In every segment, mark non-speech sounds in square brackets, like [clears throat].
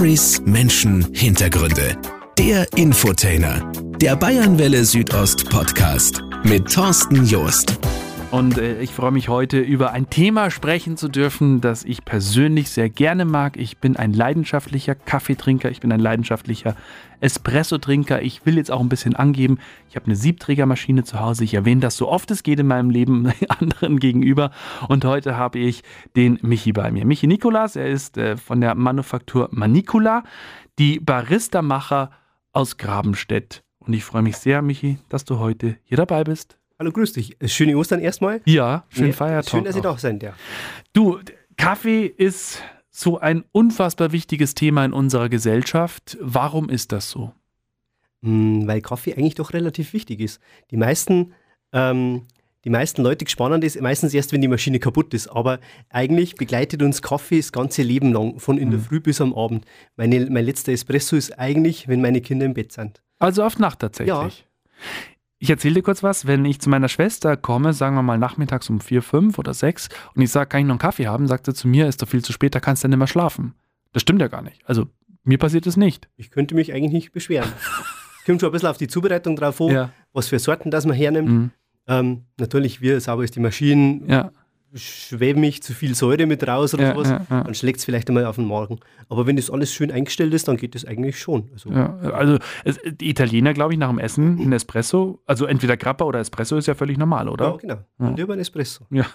Stories, Menschen, Hintergründe. Der Infotainer. Der Bayernwelle Südost Podcast mit Thorsten Joost. Und äh, ich freue mich heute über ein Thema sprechen zu dürfen, das ich persönlich sehr gerne mag. Ich bin ein leidenschaftlicher Kaffeetrinker, ich bin ein leidenschaftlicher Espresso-Trinker. Ich will jetzt auch ein bisschen angeben, ich habe eine Siebträgermaschine zu Hause. Ich erwähne das so oft es geht in meinem Leben [laughs] anderen gegenüber. Und heute habe ich den Michi bei mir. Michi Nikolas, er ist äh, von der Manufaktur Manicula, die Barista-Macher aus Grabenstedt. Und ich freue mich sehr, Michi, dass du heute hier dabei bist. Hallo, grüß dich. Schöne Ostern erstmal. Ja, schönen ja, Feiertag. Schön, dass ihr da seid, ja. Du, Kaffee ist so ein unfassbar wichtiges Thema in unserer Gesellschaft. Warum ist das so? Hm, weil Kaffee eigentlich doch relativ wichtig ist. Die meisten, ähm, die meisten Leute gespannt ist meistens erst, wenn die Maschine kaputt ist. Aber eigentlich begleitet uns Kaffee das ganze Leben lang, von in der Früh bis am Abend. Meine, mein letzter Espresso ist eigentlich, wenn meine Kinder im Bett sind. Also auf Nacht tatsächlich? Ja. Ich erzähle dir kurz was, wenn ich zu meiner Schwester komme, sagen wir mal nachmittags um vier, fünf oder sechs und ich sage, kann ich noch einen Kaffee haben, sagt sie zu mir, ist doch viel zu spät, da kannst du nicht mehr schlafen. Das stimmt ja gar nicht. Also mir passiert es nicht. Ich könnte mich eigentlich nicht beschweren. [laughs] Kommt schon ein bisschen auf die Zubereitung drauf an, ja. was für Sorten das man hernimmt. Mhm. Ähm, natürlich, wie sauber ist die Maschine, ja schwebe ich zu viel Säure mit raus oder ja, sowas, ja, ja. dann schlägt es vielleicht einmal auf den Magen. Aber wenn das alles schön eingestellt ist, dann geht das eigentlich schon. Also, also es, die Italiener, glaube ich, nach dem Essen [clears throat] ein Espresso, also entweder Grappa oder Espresso ist ja völlig normal, oder? Ja, genau. Und über ein Espresso. Ja. [laughs]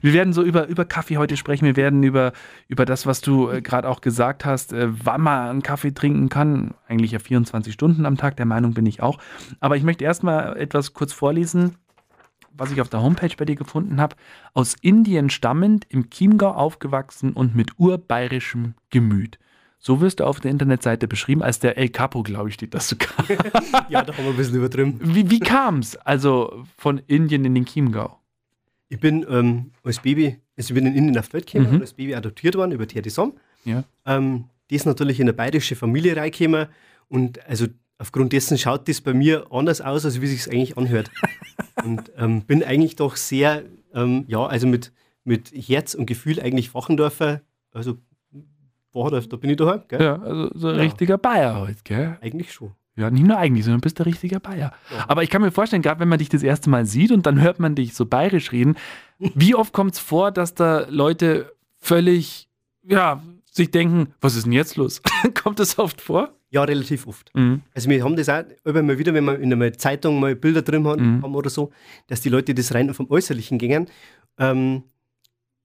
Wir werden so über, über Kaffee heute sprechen. Wir werden über, über das, was du äh, gerade auch gesagt hast, äh, wann man einen Kaffee trinken kann. Eigentlich ja 24 Stunden am Tag, der Meinung bin ich auch. Aber ich möchte erstmal etwas kurz vorlesen was ich auf der Homepage bei dir gefunden habe, aus Indien stammend, im Chiemgau aufgewachsen und mit urbayerischem Gemüt. So wirst du auf der Internetseite beschrieben, als der El Capo, glaube ich, steht das sogar. [laughs] ja, da haben wir ein bisschen übertrieben. Wie, wie kam es also von Indien in den Chiemgau? Ich bin ähm, als Baby, also ich bin in Indien auf die Welt gekommen mhm. und als Baby adoptiert worden über Tierdesom. Ja. Ähm, die ist natürlich in eine bayerische Familie reingekommen und also aufgrund dessen schaut das bei mir anders aus, als wie sich eigentlich anhört. [laughs] und ähm, bin eigentlich doch sehr, ähm, ja, also mit, mit Herz und Gefühl eigentlich Wachendorfer, also Wachendorf, da bin ich daheim, gell? Ja, also so ein ja. richtiger Bayer heute, gell? Eigentlich schon. Ja, nicht nur eigentlich, sondern bist der richtige Bayer. Ja. Aber ich kann mir vorstellen, gerade wenn man dich das erste Mal sieht und dann hört man dich so bayerisch reden, [laughs] wie oft kommt es vor, dass da Leute völlig, ja, sich denken, was ist denn jetzt los? [laughs] kommt das oft vor? Ja, relativ oft. Mhm. Also wir haben das auch immer mal wieder, wenn wir in einer Zeitung mal Bilder drin haben, mhm. haben oder so, dass die Leute das rein vom Äußerlichen gingen. Ähm,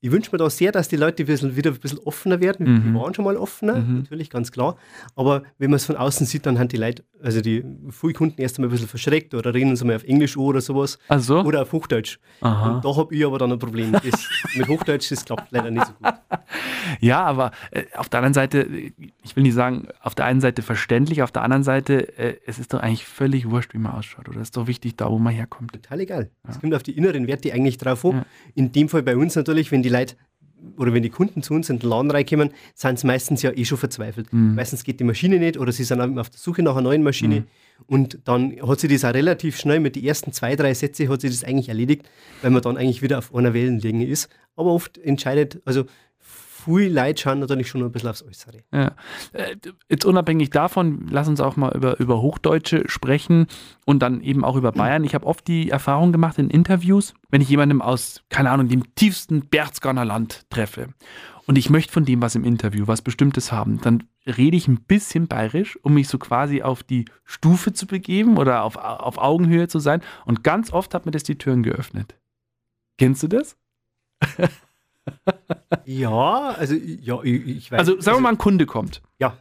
ich wünsche mir da sehr, dass die Leute wieder ein bisschen offener werden. Mhm. Die waren schon mal offener, mhm. natürlich, ganz klar. Aber wenn man es von außen sieht, dann haben die Leute, also die viele Kunden erst einmal ein bisschen verschreckt oder reden sie mal auf Englisch oder sowas. Ach so? Oder auf Hochdeutsch. Aha. Und da habe ich aber dann ein Problem. Das, [laughs] mit Hochdeutsch, das klappt leider nicht so gut. [laughs] Ja, aber äh, auf der anderen Seite, ich will nicht sagen, auf der einen Seite verständlich, auf der anderen Seite, äh, es ist doch eigentlich völlig wurscht, wie man ausschaut. Oder es ist doch wichtig, da wo man herkommt. Total egal. Es ja. kommt auf die inneren Werte eigentlich drauf an. Ja. In dem Fall bei uns natürlich, wenn die Leute oder wenn die Kunden zu uns in den Laden reinkommen, sind sie meistens ja eh schon verzweifelt. Mhm. Meistens geht die Maschine nicht oder sie sind auf der Suche nach einer neuen Maschine. Mhm. Und dann hat sie das auch relativ schnell mit den ersten zwei, drei Sätzen hat sie das eigentlich erledigt, weil man dann eigentlich wieder auf einer Wellenlänge ist. Aber oft entscheidet, also viele Leute schauen natürlich schon ein bisschen aufs Äußere. Ja. Äh, jetzt unabhängig davon, lass uns auch mal über, über Hochdeutsche sprechen und dann eben auch über Bayern. Ich habe oft die Erfahrung gemacht in Interviews, wenn ich jemandem aus, keine Ahnung, dem tiefsten Berchtesgadener Land treffe und ich möchte von dem was im Interview, was Bestimmtes haben, dann rede ich ein bisschen bayerisch, um mich so quasi auf die Stufe zu begeben oder auf, auf Augenhöhe zu sein. Und ganz oft hat mir das die Türen geöffnet. Kennst du das? [laughs] ja, also ja, ich, ich weiß. Also sagen wir also mal, ein Kunde kommt. Ja.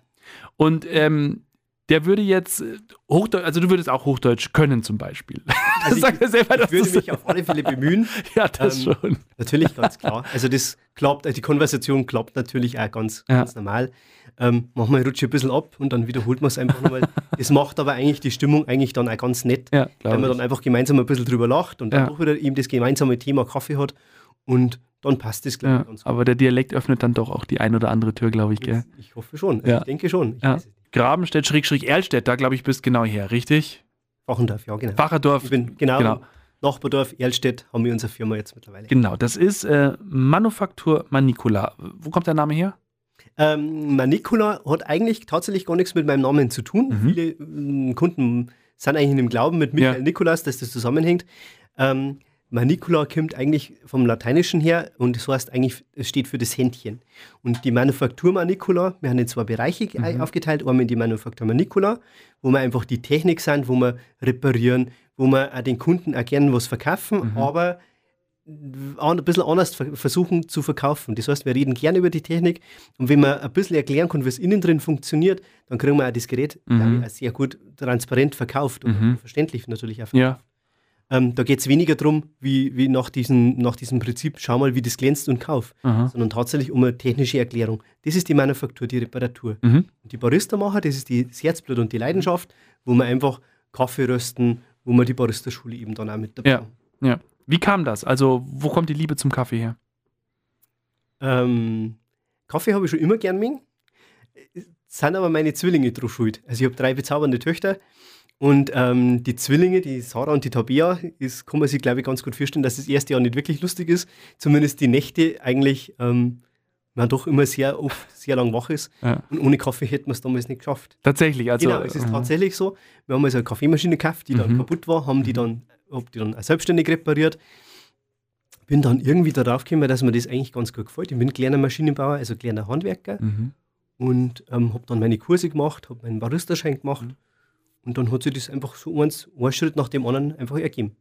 Und ähm, der würde jetzt äh, Hochdeutsch, also du würdest auch Hochdeutsch können zum Beispiel. [laughs] Also ich, sag selber, ich würde mich auf alle Fälle bemühen. [laughs] ja, das ähm, schon. Natürlich, ganz klar. Also das klappt, die Konversation klappt natürlich auch ganz, ja. ganz normal. Ähm, manchmal rutsche ich ein bisschen ab und dann wiederholt man es einfach nochmal. [laughs] Das macht aber eigentlich die Stimmung eigentlich dann auch ganz nett, ja, weil man dann einfach gemeinsam ein bisschen drüber lacht und dann ja. doch wieder eben das gemeinsame Thema Kaffee hat und dann passt es, glaube gut. Aber der Dialekt öffnet dann doch auch die ein oder andere Tür, glaube ich, gell? Ich hoffe schon. Also ja. Ich denke schon. Ich ja. Grabenstedt, Schrägstrich, Erlstedt, da glaube ich, bist genau her, richtig? Wachendorf, ja, genau. Wacherdorf. Ich bin genau, genau. Nachbardorf, Erlstedt haben wir unsere Firma jetzt mittlerweile. Genau, das ist äh, Manufaktur Manicula. Wo kommt der Name her? Ähm, Manicula hat eigentlich tatsächlich gar nichts mit meinem Namen zu tun. Mhm. Viele ähm, Kunden sind eigentlich in dem Glauben mit Michael Ja. Nikolaus, dass das zusammenhängt. Ähm, Manicula kommt eigentlich vom Lateinischen her und das heißt eigentlich, es steht für das Händchen. Und die Manufaktur Manicula, wir haben in zwei Bereiche Mhm. aufgeteilt. Einmal in die Manufaktur Manicula, wo wir einfach die Technik sind, wo wir reparieren, wo wir auch den Kunden auch gerne was verkaufen, Mhm. aber ein bisschen anders ver- versuchen zu verkaufen. Das heißt, wir reden gerne über die Technik und wenn man ein bisschen erklären kann, wie es innen drin funktioniert, dann kriegen wir auch das Gerät glaube ich, sehr gut transparent verkauft und Mhm. verständlich natürlich auch Ja. Ähm, da geht es weniger darum, wie, wie nach, diesem, nach diesem Prinzip, schau mal, wie das glänzt und kauf, Aha. sondern tatsächlich um eine technische Erklärung. Das ist die Manufaktur, die Reparatur. Mhm. Und die Barista-Macher, das ist die, das Herzblut und die Leidenschaft, wo wir einfach Kaffee rösten, wo wir die Barista-Schule eben dann auch mit dabei Ja. haben. Ja. Wie kam das? Also, wo kommt die Liebe zum Kaffee her? Ähm, Kaffee habe ich schon immer gern mögen. Es sind aber meine Zwillinge drauf schuld. Also ich habe drei bezaubernde Töchter und ähm, die Zwillinge, die Sarah und die Tabea, ist, kann man sich glaube ich ganz gut vorstellen, dass das erste Jahr nicht wirklich lustig ist. Zumindest die Nächte eigentlich ähm, man doch immer sehr oft sehr lang wach ist. Ja. Und ohne Kaffee hätten wir es damals nicht geschafft. Tatsächlich, also. genau, es ist tatsächlich so. Wir haben also eine Kaffeemaschine gekauft, die dann Mhm. kaputt war, haben die dann, hab die dann selbstständig repariert. Bin dann irgendwie darauf gekommen, dass mir das eigentlich ganz gut gefällt. Ich bin kleiner Maschinenbauer, also kleiner Handwerker Mhm. und ähm, habe dann meine Kurse gemacht, habe meinen Baristerschein gemacht Mhm. Und dann hat sich das einfach so eins, ein Schritt nach dem anderen einfach ergeben.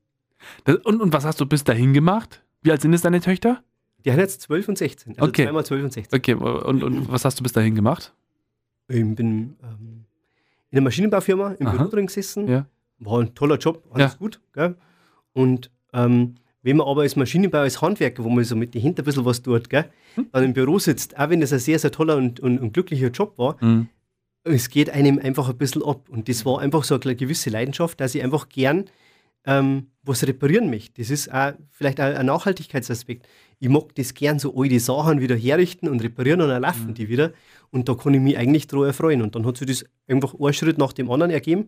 Das, und, und was hast du bis dahin gemacht? Wie alt sind es deine Töchter? Die haben jetzt 12 und 16, also Okay. zweimal 12 und 16. Okay, und, und was hast du bis dahin gemacht? Ich bin ähm, in einer Maschinenbaufirma im Aha. Büro drin gesessen. Ja. War ein toller Job, alles Ja. gut. Gell? Und ähm, wenn man aber als Maschinenbauer, als Handwerker, wo man so mit den Händen ein bisschen was tut, gell, Hm. dann im Büro sitzt, auch wenn das ein sehr, sehr toller und, und, und glücklicher Job war, Mhm. Es geht einem einfach ein bisschen ab. Und das war einfach so eine gewisse Leidenschaft, dass ich einfach gern ähm, was reparieren möchte. Das ist auch vielleicht auch ein Nachhaltigkeitsaspekt. Ich mag das gern, so alte Sachen wieder herrichten und reparieren und dann laufen die wieder. Und da kann ich mich eigentlich drauf erfreuen. Und dann hat sich das einfach ein Schritt nach dem anderen ergeben.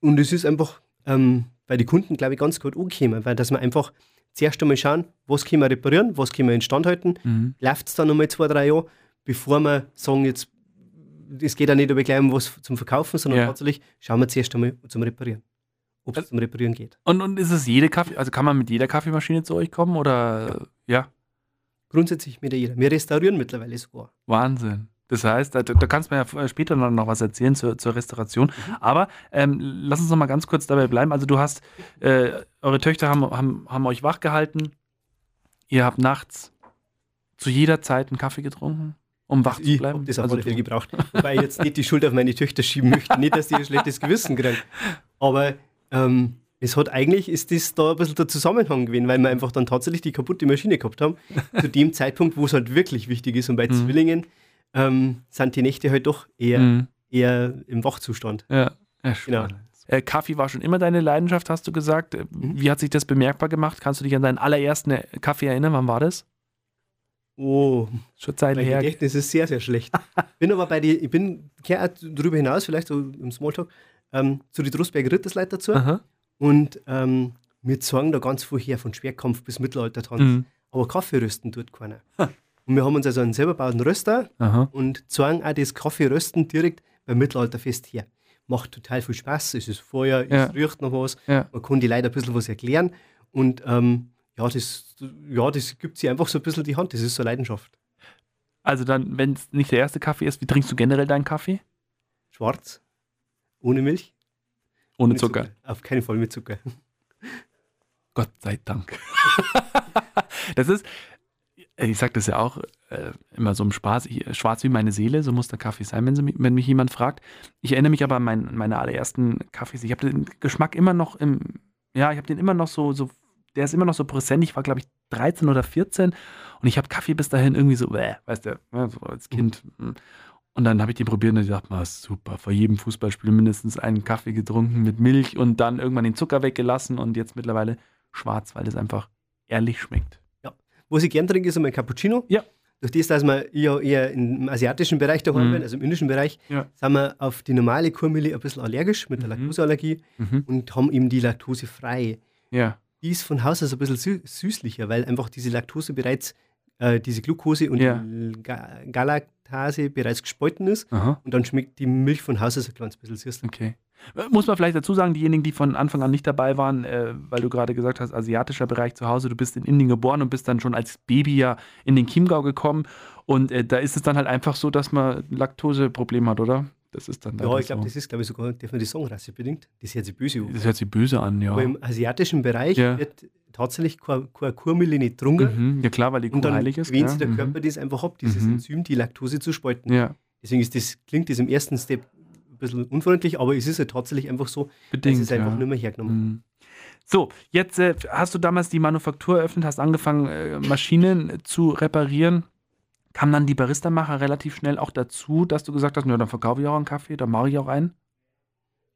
Und es ist einfach ähm, bei den Kunden, glaube ich, ganz gut angekommen, weil dass wir einfach zuerst einmal schauen, was können wir reparieren, was können wir instand halten, Mhm. läuft es dann nochmal zwei, drei Jahre, bevor wir sagen, jetzt, es geht auch nicht aber gleich um was zum Verkaufen, sondern Ja. tatsächlich schauen wir zuerst einmal zum Reparieren. Ob es zum Reparieren geht. Und, und ist es jede Kaffee, also kann man mit jeder Kaffeemaschine zu euch kommen oder ja? Grundsätzlich mit jeder. Wir restaurieren mittlerweile sogar. Wahnsinn. Das heißt, da, da kannst du mir ja später noch, was erzählen zur, zur Restauration. Aber ähm, lass uns noch mal ganz kurz dabei bleiben. Also du hast, äh, eure Töchter haben, haben, haben euch wach gehalten. Ihr habt nachts zu jeder Zeit einen Kaffee getrunken, um wach zu Ich bleiben. habe das auf also du- gebraucht. Wobei ich jetzt nicht die Schuld auf meine Töchter schieben möchte. Nicht, dass die ein schlechtes Gewissen kriegen. Aber ähm, es hat eigentlich, ist das da ein bisschen der Zusammenhang gewesen, weil wir einfach dann tatsächlich die kaputte Maschine gehabt haben. zu dem Zeitpunkt, wo es halt wirklich wichtig ist. Und bei Mhm. Zwillingen ähm, sind die Nächte halt doch eher, Mhm. eher im Wachzustand. Ja, ja Genau. Äh, Kaffee war schon immer deine Leidenschaft, hast du gesagt. Mhm. Wie hat sich das bemerkbar gemacht? Kannst du dich an deinen allerersten äh, Kaffee erinnern? Wann war das? Oh, Schon Zeit mein her. Gedächtnis ist sehr, sehr schlecht. [laughs] bin aber bei die, ich bin auch darüber hinaus, vielleicht so im Smalltalk, ähm, zu den Drosberger Rittersleiter dazu. Aha. Und ähm, wir zeigen da ganz viel her, von Schwerkampf bis Mittelaltertanz. Mhm. Aber Kaffee rösten tut keiner. Und wir haben uns also einen selber gebauten Röster Aha. und zeigen auch das Kaffeerösten direkt beim Mittelalterfest her. Macht total viel Spaß. Es ist Feuer, Ja. es riecht noch was. Ja. Man kann die Leute ein bisschen was erklären. Und ähm, ja, das, ja, das gibt sie einfach so ein bisschen die Hand. Das ist so Leidenschaft. Also dann, wenn es nicht der erste Kaffee ist, wie trinkst du generell deinen Kaffee? Schwarz, ohne Milch. Ohne mit Zucker. Auf keinen Fall mit Zucker. [laughs] Gott sei Dank. [laughs] das ist, ich sage das ja auch äh, immer so im Spaß, ich, schwarz wie meine Seele, so muss der Kaffee sein, wenn, sie, mich- wenn mich jemand fragt. Ich erinnere mich aber an mein, meine allerersten Kaffees. Ich habe den Geschmack immer noch im, ja, ich habe den immer noch so, so, der ist immer noch so präsent. Ich war, glaube ich, 13 oder 14 und ich habe Kaffee bis dahin irgendwie so, bäh, weißt du, ja, so als Kind. mm. Und dann habe ich den probiert und ich dachte, mal, super, vor jedem Fußballspiel mindestens einen Kaffee getrunken mit Milch und dann irgendwann den Zucker weggelassen und jetzt mittlerweile schwarz, weil das einfach ehrlich schmeckt. Was ich gern trinke, ist einmal Cappuccino. Ja. Durch das, dass wir ja eher im asiatischen Bereich daheim Mhm. sind, also im indischen Bereich, Ja. sind wir auf die normale Kuhmilch ein bisschen allergisch mit der Mhm. Laktoseallergie Mhm. und haben eben die Laktose frei. Ja. Die ist von Haus aus ein bisschen sü süßlicher, weil einfach diese Laktose bereits äh, diese Glucose und Ja. die Ga Galaktase bereits gespalten ist. Aha. Und dann schmeckt die Milch von Haus aus ein kleines bisschen süß. Okay. Äh, Muss man vielleicht dazu sagen, diejenigen, die von Anfang an nicht dabei waren, äh, weil du gerade gesagt hast, asiatischer Bereich zu Hause, du bist in Indien geboren und bist dann schon als Baby ja in den Chiemgau gekommen. Und äh, da ist es dann halt einfach so, dass man Laktoseproblem hat, oder? Das ist dann Ja, ich glaube, so. das ist, glaube ich, sogar, darf man das hört sich böse an. Das hört sich böse an, ja. Aber im asiatischen Bereich Ja. wird tatsächlich keine, keine nicht getrunken. Mhm. Ja klar, weil die Kuh Und dann heilig ist. gell? sich der Mhm. Körper das einfach ab, dieses Mhm. Enzym, die Laktose zu spalten. Ja, Deswegen ist das, klingt das im ersten Step ein bisschen unfreundlich, aber es ist ja tatsächlich einfach so, dass bedingt. es einfach ja. nicht mehr hergenommen Mhm. So, jetzt äh, hast du damals die Manufaktur eröffnet, hast angefangen, äh, Maschinen zu reparieren. Kam dann die Barista-Macher relativ schnell auch dazu, dass du gesagt hast, na, dann verkaufe ich auch einen Kaffee, dann mache ich auch einen?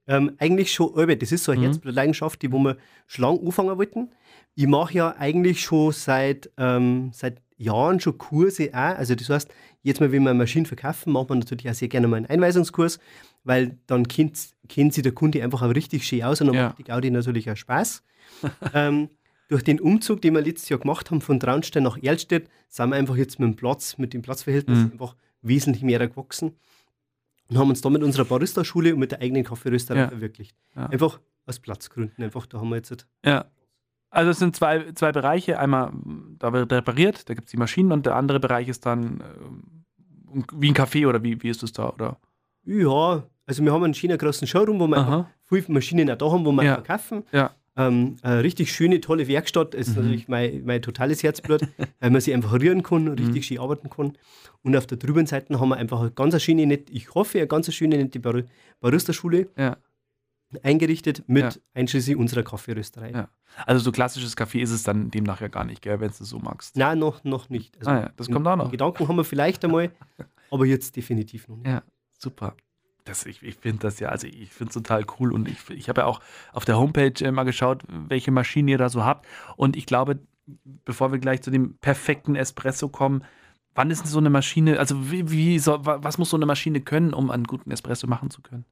Ähm, eigentlich schon, Albert, das ist so eine Mhm. Herzblutleidenschaft, die wo wir schon lange anfangen wollten. Ich mache ja eigentlich schon seit, ähm, seit Jahren schon Kurse auch. Also das heißt, jetzt mal, wenn wir eine Maschine verkaufen, macht man natürlich auch sehr gerne mal einen Einweisungskurs, weil dann kennt, kennt sich der Kunde einfach auch richtig schön aus und dann Ja. macht die Gaudi natürlich auch Spaß. [laughs] ähm, durch den Umzug, den wir letztes Jahr gemacht haben von Traunstein nach Erlstedt, sind wir einfach jetzt mit dem Platz, mit dem Platzverhältnis Mhm. einfach wesentlich mehr gewachsen und haben uns da mit unserer Barista-Schule und mit der eigenen Kaffeerösterei Ja. verwirklicht. Ja. Einfach aus Platzgründen. Einfach, da haben wir jetzt. halt- Ja. Also es sind zwei, zwei Bereiche. Einmal, da wird repariert, da gibt es die Maschinen und der andere Bereich ist dann ähm, wie ein Café oder wie, wie ist das da? Oder? Ja, also wir haben einen schönen großen Showroom, wo wir viele Maschinen auch da haben, wo wir Ja. verkaufen. Ja. Ähm, eine richtig schöne, tolle Werkstatt. Das ist Mhm. natürlich mein, mein totales Herzblut, [laughs] weil man sie einfach rühren kann, richtig Mhm. schön arbeiten kann. Und auf der drüben Seite haben wir einfach eine ganz schöne, nette, ich hoffe, eine ganz schöne, nette Bar Barista-Schule Ja. eingerichtet mit Ja. einschließlich unserer Kaffeerösterei. Ja. Also so klassisches Café ist es dann demnach ja gar nicht, wenn du es so magst. Nein, noch, noch nicht. Also Ah ja, das kommt auch noch. Gedanken haben wir vielleicht einmal, [laughs] aber jetzt definitiv noch nicht. Ja, super. Das, ich ich finde das ja, also ich finde es total cool und ich, ich habe ja auch auf der Homepage äh, mal geschaut, welche Maschinen ihr da so habt. Und ich glaube, bevor wir gleich zu dem perfekten Espresso kommen, wann ist denn so eine Maschine, also wie, wie soll, wa- was muss so eine Maschine können, um einen guten Espresso machen zu können?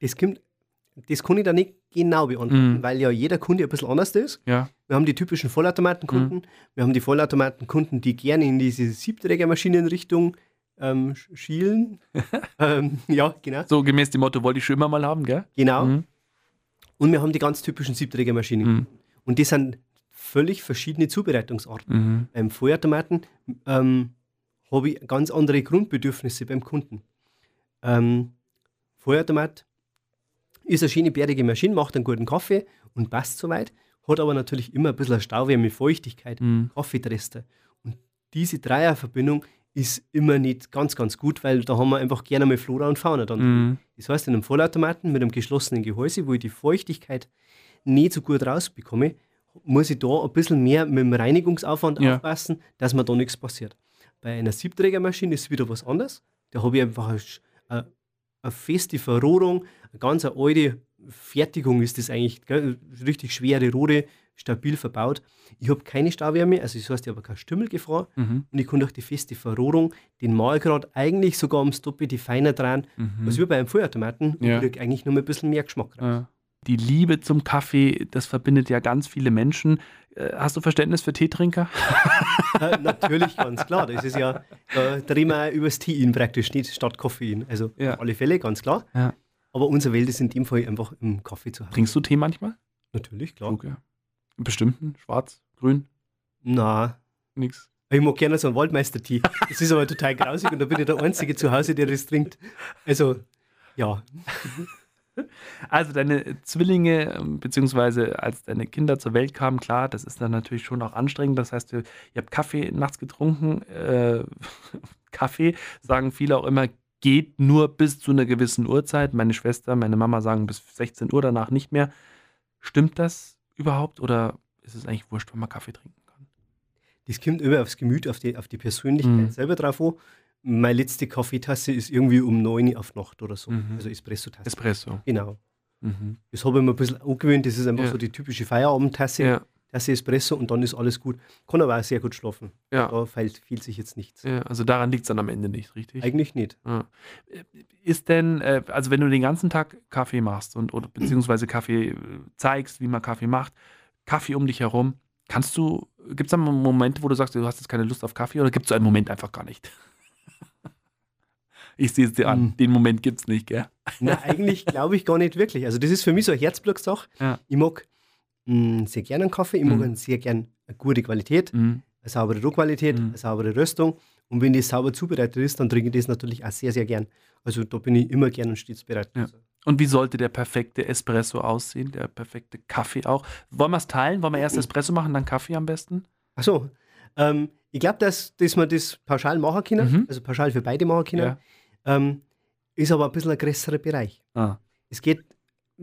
Das, kommt, das kann ich da nicht genau beantworten, Mhm. weil ja jeder Kunde ein bisschen anders ist. Ja. Wir haben die typischen Vollautomatenkunden, Mhm. wir haben die Vollautomatenkunden, die gerne in diese Siebträgermaschinenrichtung ähm, sch- schielen. [laughs] ähm, ja, genau. So gemäß dem Motto, wollte ich schon immer mal haben, gell? genau. Mhm. Und wir haben die ganz typischen Siebträgermaschinen. Mhm. Und die sind völlig verschiedene Zubereitungsarten. Mhm. Beim Vollautomaten ähm, habe ich ganz andere Grundbedürfnisse beim Kunden. Ähm, Vollautomat ist eine schöne, bärige Maschine, macht einen guten Kaffee und passt soweit, hat aber natürlich immer ein bisschen Stauwärme, Feuchtigkeit, Mhm. Kaffeetreste. Und diese Dreierverbindung ist immer nicht ganz, ganz gut, weil da haben wir einfach gerne mal Flora und Fauna dann. Mhm. Das heißt, in einem Vollautomaten mit einem geschlossenen Gehäuse, wo ich die Feuchtigkeit nicht so gut rausbekomme, muss ich da ein bisschen mehr mit dem Reinigungsaufwand Ja. aufpassen, dass mir da nichts passiert. Bei einer Siebträgermaschine ist es wieder was anderes. Da habe ich einfach eine, eine, eine feste Verrohrung, eine ganz alte Fertigung ist das eigentlich, gell? richtig schwere Rohre, stabil verbaut. Ich habe keine Stauwärme, also das heißt, ich habe keine Stümmelgefahr Mhm. und ich kann durch die feste Verrohrung den Mahlgrad eigentlich sogar ums Doppelte feiner drehen, Mhm. als wie bei einem Vollautomaten. Ja. Und ich eigentlich nur ein bisschen mehr Geschmack rein. Ja. Die Liebe zum Kaffee, das verbindet ja ganz viele Menschen. Äh, Hast du Verständnis für Teetrinker? [laughs] Äh, natürlich, ganz klar. Das ist ja, da drehen wir übers Tein praktisch, nicht statt Koffein. Also Ja. auf alle Fälle, ganz klar. Ja. Aber unsere Welt ist in dem Fall einfach im Kaffee zu Hause. Trinkst du Tee manchmal? Natürlich, klar. Okay. Einen bestimmten? Schwarz? Grün? Na, Nix. ich mag gerne so einen Waldmeister-Tee. Das ist aber total grausig und da bin ich der Einzige zu Hause, der das trinkt. Also, ja. Also deine Zwillinge, ähm, beziehungsweise als deine Kinder zur Welt kamen, klar, das ist dann natürlich schon auch anstrengend. Das heißt, ihr, ihr habt Kaffee nachts getrunken. Äh, [laughs] Kaffee, sagen viele auch immer, geht nur bis zu einer gewissen Uhrzeit. Meine Schwester, meine Mama sagen bis 16 Uhr danach nicht mehr. Stimmt das überhaupt oder ist es eigentlich wurscht, wenn man Kaffee trinken kann? Das kommt immer aufs Gemüt, auf die, auf die Persönlichkeit Mhm. selber drauf an. Meine letzte Kaffeetasse ist irgendwie um 9 Uhr auf Nacht oder so. Mhm. Also Espresso-Tasse. Espresso. genau. Mhm. Das habe ich mir ein bisschen angewöhnt. Das ist einfach Ja. so die typische Feierabendtasse. Ja, Tasse Espresso und dann ist alles gut. Kann aber auch sehr gut schlafen. ja, Da fehlt, fehlt sich jetzt nichts. ja. Also daran liegt es dann am Ende nicht, richtig? Eigentlich nicht. Ja. Ist denn, äh, also wenn du den ganzen Tag Kaffee machst und oder beziehungsweise Kaffee äh, zeigst, wie man Kaffee macht, Kaffee um dich herum, Kannst du, gibt es da Momente, wo du sagst, du hast jetzt keine Lust auf Kaffee oder gibt es einen Moment einfach gar nicht? [laughs] Ich sehe es dir an, Hm. den Moment gibt es nicht, gell? Na, eigentlich glaube ich gar nicht wirklich. Also das ist für mich so eine Herzblutsache. Ja. Ich mag mh, sehr gerne einen Kaffee, ich mag Mhm. einen sehr gerne eine gute Qualität, Mhm. eine saubere Rohqualität, Mhm. eine saubere Röstung. Und wenn das sauber zubereitet ist, dann trinke ich das natürlich auch sehr, sehr gern. Also da bin ich immer gern und stets bereit. Ja. Und wie sollte der perfekte Espresso aussehen, der perfekte Kaffee auch? Wollen wir es teilen? Wollen wir erst Espresso machen, dann Kaffee am besten? Ach so. Ähm, ich glaube, dass, dass man das pauschal machen können, Mhm. also pauschal für beide machen können. Ja. Ähm, ist aber ein bisschen ein größerer Bereich. Ah. Es geht,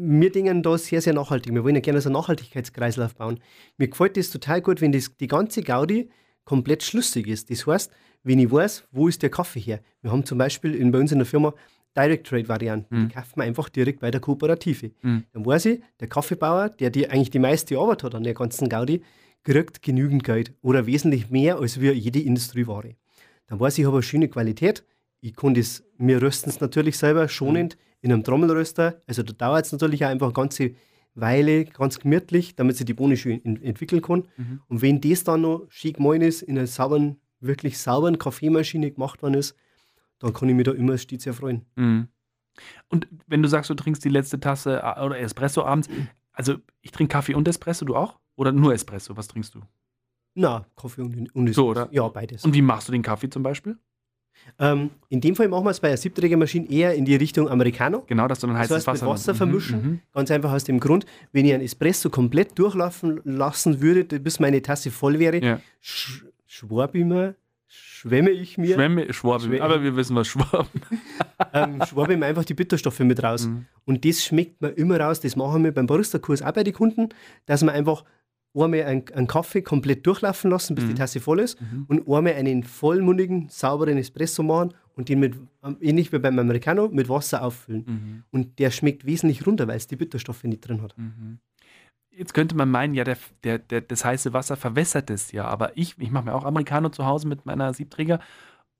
wir denken da sehr, sehr nachhaltig. Wir wollen ja gerne so einen Nachhaltigkeitskreislauf bauen. Mir gefällt das total gut, wenn das, die ganze Gaudi komplett schlüssig ist. Das heißt, wenn ich weiß, wo ist der Kaffee her? Wir haben zum Beispiel in, bei uns in der Firma Direct Trade Varianten. Mhm. Die kaufen wir einfach direkt bei der Kooperative. Mhm. Dann weiß ich, der Kaffeebauer, der die, eigentlich die meiste Arbeit hat an der ganzen Gaudi, kriegt genügend Geld oder wesentlich mehr als wir jede Industrieware. Dann weiß ich, ich habe eine schöne Qualität. Ich kann das, wir rösten es natürlich selber schonend in einem Trommelröster. Also da dauert es natürlich auch einfach eine ganze Weile, ganz gemütlich, damit sich die Bohne schön entwickeln kann. Mhm. Und wenn das dann noch schick gemein ist, in einer sauberen, wirklich sauberen Kaffeemaschine gemacht worden ist, dann kann ich mich da immer stets erfreuen. Mhm. Und wenn du sagst, du trinkst die letzte Tasse äh, oder Espresso abends, also ich trinke Kaffee und Espresso, du auch? Oder nur Espresso? Was trinkst du? Na, Kaffee und, und So, oder? Ja, beides. Und wie machst du den Kaffee zum Beispiel? Ähm, in dem Fall machen wir es bei einer Siebträgermaschine eher in die Richtung Americano. Genau, dass du dann Das heißes heißt, mit Wasser Wasser Mhm, vermischen. mhm. Ganz einfach aus dem Grund, wenn ich einen Espresso komplett durchlaufen lassen würde, bis meine Tasse voll wäre, Ja. sch schwab ich mir, schwemme ich mir, Schwämme, Schwabe, Schwä- aber wir wissen, was Schwaben. [laughs] ähm, schwab ich mir einfach die Bitterstoffe mit raus. Mhm. Und das schmeckt mir immer raus. Das machen wir beim Barista-Kurs auch bei den Kunden, dass wir einfach einmal einen, einen Kaffee komplett durchlaufen lassen, bis Mhm. die Tasse voll ist Mhm. und einmal einen vollmundigen, sauberen Espresso machen und den mit, ähnlich wie beim Americano, mit Wasser auffüllen. Mhm. Und der schmeckt wesentlich runter, weil es die Bitterstoffe nicht drin hat. Mhm. Jetzt könnte man meinen, ja, der, der, der, das heiße Wasser verwässert es ja, aber ich, ich mache mir auch Americano zu Hause mit meiner Siebträger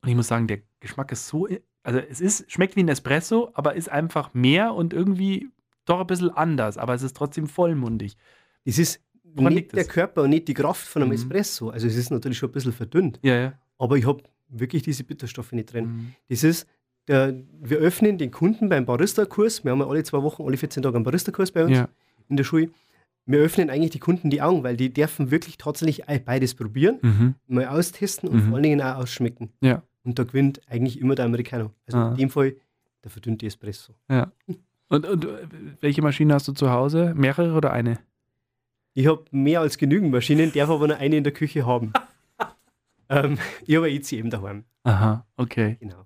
und ich muss sagen, der Geschmack ist so, also es ist, schmeckt wie ein Espresso, aber ist einfach mehr und irgendwie doch ein bisschen anders, aber es ist trotzdem vollmundig. Es ist Woran nicht der? Körper und nicht die Kraft von einem Mhm. Espresso. Also es ist natürlich schon ein bisschen verdünnt, Ja, ja. aber ich habe wirklich diese Bitterstoffe nicht drin. Mhm. Das ist, der, wir öffnen den Kunden beim Barista-Kurs. Wir haben ja alle zwei Wochen, alle 14 Tage einen Barista-Kurs bei uns Ja. in der Schule. Wir öffnen eigentlich die Kunden die Augen, weil die dürfen wirklich tatsächlich beides probieren, Mhm. mal austesten und Mhm. vor allen Dingen auch ausschmecken. Ja. Und da gewinnt eigentlich immer der Americano. Also Ah. in dem Fall der verdünnte Espresso. Und, und äh, welche Maschine hast du zu Hause? Mehrere oder eine? Ich habe mehr als genügend Maschinen, darf aber nur eine in der Küche haben. [laughs] ähm, ich habe eine ECM daheim. Aha, okay. Genau.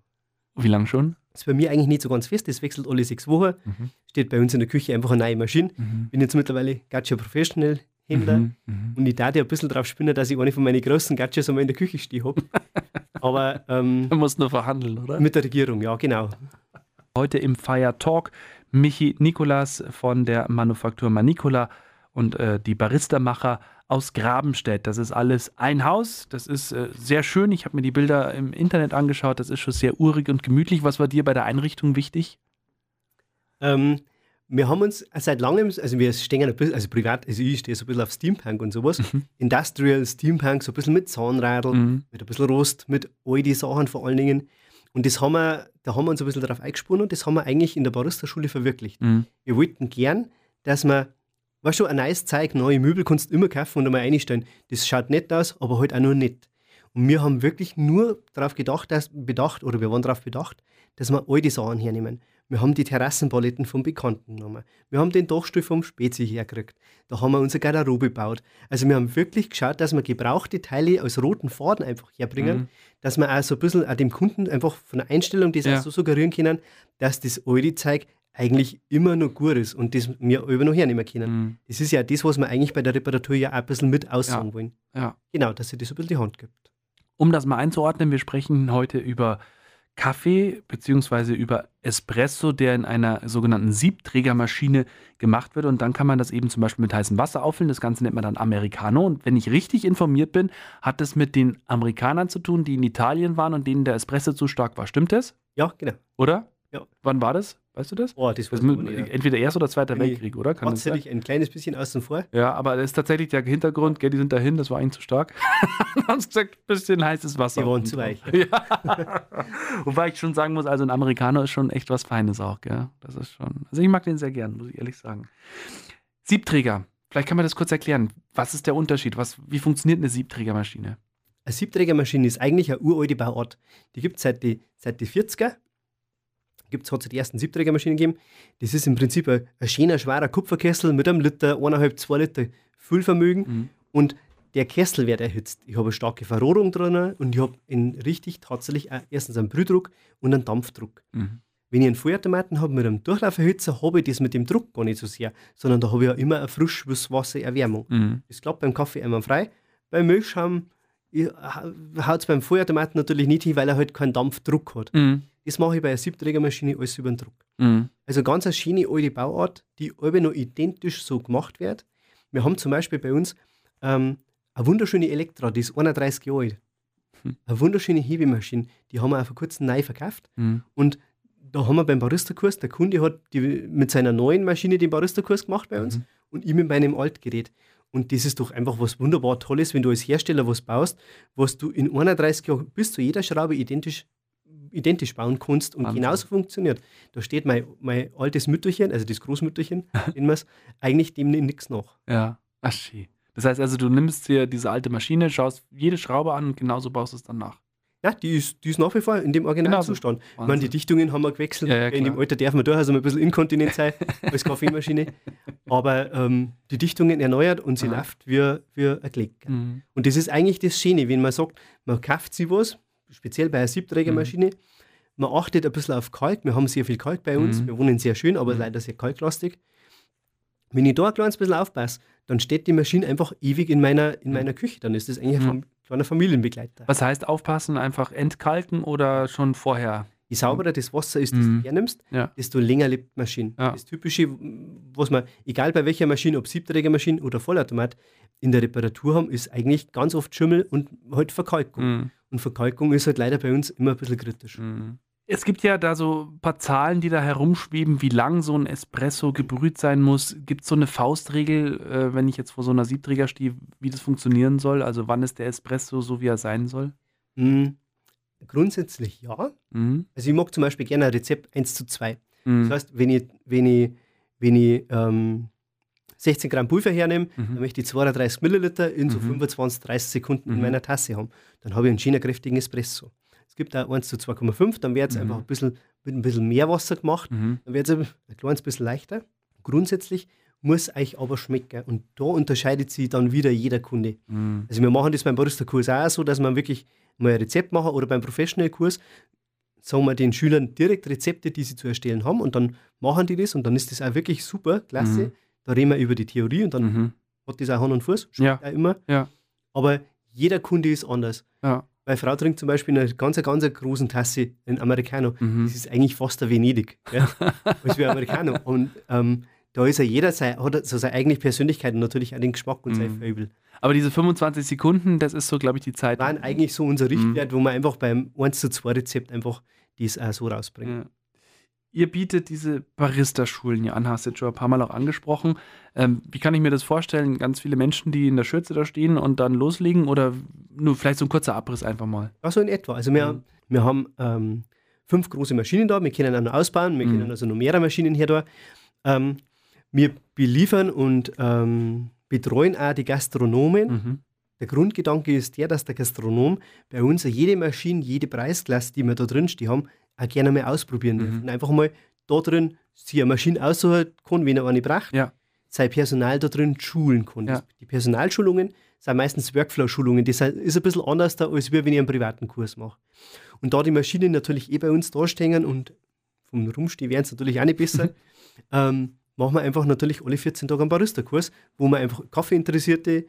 Wie lange schon? Das ist bei mir eigentlich nicht so ganz fest, das wechselt alle sechs Wochen. Mhm. Steht bei uns in der Küche einfach eine neue Maschine. Mhm. Bin jetzt mittlerweile Gacha Professional Händler Mhm. Mhm. und ich darf ja ein bisschen drauf spinnen, dass ich eine von meinen großen Gachas einmal in der Küche stehen habe. [laughs] Aber ähm, Du musst nur verhandeln, oder? mit der Regierung, ja, genau. Heute im Fire Talk Michi Nikolas von der Manufaktur Manicola und äh, die Barista-Macher aus Grabenstedt. Das ist alles ein Haus. Das ist äh, sehr schön. Ich habe mir die Bilder im Internet angeschaut. Das ist schon sehr urig und gemütlich. Was war dir bei der Einrichtung wichtig? Ähm, wir haben uns seit langem, also wir stehen ein bisschen, also privat, also ich stehe so ein bisschen auf Steampunk und sowas. Industrial Steampunk, so ein bisschen mit Zahnradl, Mhm. mit ein bisschen Rost, mit all die Sachen vor allen Dingen. Und das haben wir, da haben wir uns ein bisschen darauf eingesponnen und das haben wir eigentlich in der Barista-Schule verwirklicht. Mhm. Wir wollten gern, dass man, weißt du, ein neues Zeug, neue Möbel kannst du immer kaufen und einmal einstellen. Das schaut nett aus, aber halt auch nur nett. Und wir haben wirklich nur darauf gedacht, dass, bedacht, oder wir waren darauf bedacht, dass wir all die Sachen hernehmen. Wir haben die Terrassenpaletten vom Bekannten genommen. Wir haben den Dachstuhl vom Spezi hergekriegt. Da haben wir unsere Garderobe gebaut. Also wir haben wirklich geschaut, dass wir gebrauchte Teile aus roten Faden einfach herbringen, Mhm. dass wir auch so ein bisschen auch dem Kunden einfach von der Einstellung das Ja. auch so suggerieren können, dass das alte Zeug eigentlich immer noch gut ist und das wir über noch hernehmen können. Mhm. Das ist ja das, was wir eigentlich bei der Reparatur ja auch ein bisschen mit aussagen wollen. Ja. Genau, dass sie das ein bisschen die Hand gibt. Um das mal einzuordnen, wir sprechen heute über Kaffee beziehungsweise über Espresso, der in einer sogenannten Siebträgermaschine gemacht wird. Und dann kann man das eben zum Beispiel mit heißem Wasser auffüllen. Das Ganze nennt man dann Americano. Und wenn ich richtig informiert bin, hat das mit den Amerikanern zu tun, die in Italien waren und denen der Espresso zu stark war. Stimmt das? Ja, genau. Oder? Ja. Wann war das? Weißt du das? Oh, das das mit, entweder Erster oder Zweiter Weltkrieg, oder? Kann das sein? tatsächlich ein kleines bisschen außen vor. Ja, aber das ist tatsächlich der Hintergrund, gell, die sind dahin, das war ihnen zu stark. [laughs] haben sie gesagt, bisschen heißes Wasser. Die waren zu weich. [laughs] Ja. [laughs] Wobei ich schon sagen muss, also ein Amerikaner ist schon echt was Feines auch, gell? Das ist schon. Also ich mag den sehr gern, muss ich ehrlich sagen. Siebträger. Vielleicht kann man das kurz erklären. Was ist der Unterschied? Was, wie funktioniert eine Siebträgermaschine? Eine Siebträgermaschine ist eigentlich eine uralte Bauart. Die gibt es seit die, seit die 40er. Gibt's, hat es die ersten Siebträgermaschinen gegeben. Das ist im Prinzip ein, ein schöner, schwerer Kupferkessel mit einem Liter, eineinhalb, zwei Liter Füllvermögen. Mhm. Und der Kessel wird erhitzt. Ich habe eine starke Verrohrung drin und ich habe richtig tatsächlich auch erstens einen Brühdruck und einen Dampfdruck. Mhm. Wenn ich einen Feuerautomaten habe mit einem Durchlauferhitzer, habe ich das mit dem Druck gar nicht so sehr, sondern da habe ich ja immer eine Frischwassererwärmung. Mhm. Das klappt beim Kaffee einmal frei. Beim Milchschaum haut es beim Feuerautomaten natürlich nicht hin, weil er halt keinen Dampfdruck hat. Mhm. Das mache ich bei einer Siebträgermaschine alles über den Druck. Mhm. Also ganz eine schöne alte Bauart, die alle noch identisch so gemacht wird. Wir haben zum Beispiel bei uns ähm, eine wunderschöne Elektra, die ist 31 Jahre alt. Hm. Eine wunderschöne Hebemaschine, die haben wir auch vor kurzem neu verkauft. Mhm. Und da haben wir beim Barista-Kurs, der Kunde hat die, mit seiner neuen Maschine den Barista-Kurs gemacht bei uns Mhm. und ich mit meinem Altgerät. Und das ist doch einfach was wunderbar Tolles, wenn du als Hersteller was baust, was du in 31 Jahren bis zu jeder Schraube identisch, identisch bauen kannst und Wahnsinn. genauso funktioniert. Da steht mein, mein altes Mütterchen, also das Großmütterchen, [laughs] nennen eigentlich dem nichts nach. Ja. Ach, schön. Das heißt also, du nimmst dir diese alte Maschine, schaust jede Schraube an und genauso baust du es dann nach. Ja, die ist, die ist nach wie vor in dem Originalzustand. Ich meine, die. Dichtungen haben wir gewechselt. Ja, ja, in dem. Alter darf man durchaus mal ein bisschen inkontinent sein [laughs] als Kaffeemaschine. Aber ähm, die Dichtungen erneuert und sie Aha. läuft wie, wie ein Klick. Mhm. Und das ist eigentlich das Schöne, wenn man sagt, man kauft sich was, speziell bei einer Siebträgermaschine, man achtet ein bisschen auf Kalk. Wir haben sehr viel Kalk bei uns. Mhm. Wir wohnen sehr schön, aber Mhm. leider sehr kalklastig. Wenn ich da ein kleines bisschen aufpasse, dann steht die Maschine einfach ewig in meiner, in Mhm. meiner Küche. Dann ist das eigentlich ein Mhm. Kleiner Familienbegleiter. Was heißt aufpassen? Einfach entkalken oder schon vorher? Je sauberer das Wasser ist, das Mhm. du hernimmst, Ja. desto länger lebt die Maschine. Ja. Das Typische, was man, egal bei welcher Maschine, ob Siebträgermaschine oder Vollautomat, in der Reparatur haben, ist eigentlich ganz oft Schimmel und halt Verkalkung. Mhm. Und Verkalkung ist halt leider bei uns immer ein bisschen kritisch. Mhm. Es gibt ja da so ein paar Zahlen, die da herumschweben, wie lang so ein Espresso gebrüht sein muss. Gibt es so eine Faustregel, äh, wenn ich jetzt vor so einer Siebträger stehe, wie das funktionieren soll? Also wann ist der Espresso so, wie er sein soll? Mhm. Grundsätzlich ja. Mhm. Also ich mag zum Beispiel gerne ein Rezept 1 zu 2. Mhm. Das heißt, wenn ich, wenn ich, wenn ich ähm, 16 Gramm Pulver hernehme, dann Mhm. möchte ich 230 Milliliter in so Mhm. 25, 30 Sekunden in Mhm. meiner Tasse haben. Dann habe ich einen schönen kräftigen Espresso. Es gibt auch 1 zu 2,5, dann wird es Mhm. einfach ein bisschen, mit ein bisschen mehr Wasser gemacht. Mhm. Dann wird es ein, ein kleines bisschen leichter. Grundsätzlich muss euch aber schmecken. Und da unterscheidet sich dann wieder jeder Kunde. Mhm. Also wir machen das beim Barista-Kurs auch so, dass man wirklich mal ein Rezept machen oder beim Professional-Kurs sagen wir den Schülern direkt Rezepte, die sie zu erstellen haben und dann machen die das und dann ist das auch wirklich super, klasse. Mhm. Da reden wir über die Theorie und dann Mhm. hat das auch Hand und Fuß, Ja. auch immer. Ja. Aber jeder Kunde ist anders. Ja. Meine Frau trinkt zum Beispiel eine ganz, ganz großen Tasse in Americano. Mhm. Das ist eigentlich fast ein Venedig, ja? [laughs] als wie Americano. Und ähm, da ist ja jeder sein, hat so seine eigene Persönlichkeit und natürlich auch den Geschmack und sein Mhm. Fable. Aber diese 25 Sekunden, das ist so, glaube ich, die Zeit. waren eigentlich so unser Richtwert, wo wir einfach beim 1 zu 2 Rezept einfach das auch so rausbringen. Ja. Ihr bietet diese Barista-Schulen ja an, hast du jetzt schon ein paar Mal auch angesprochen. Ähm, wie kann ich mir das vorstellen? Ganz viele Menschen, die in der Schürze da stehen und dann loslegen oder nur vielleicht so ein kurzer Abriss einfach mal? Ja, so in etwa. Also wir, Mhm. wir haben ähm, fünf große Maschinen da, wir können auch noch ausbauen, wir Mhm. können also noch mehrere Maschinen hier da. Ähm, wir beliefern und ähm, betreuen auch die Gastronomen. Mhm. Der Grundgedanke ist der, dass der Gastronom bei uns jede Maschine, jede Preisklasse, die wir da drin stehen haben, auch gerne mal ausprobieren darf. Mhm. Und einfach mal da drin sich eine Maschine aussuchen kann, wenn er eine braucht, Ja. sein Personal da drin schulen kann. Ja. Die Personalschulungen sind meistens Workflow-Schulungen. Das ist ein bisschen anders da, als wenn ich einen privaten Kurs mache. Und da die Maschinen natürlich eh bei uns da stehen und vom Rumstehen werden es natürlich auch nicht besser, [laughs] ähm, machen wir einfach natürlich alle 14 Tage einen Barista-Kurs, wo wir einfach Kaffeeinteressierte,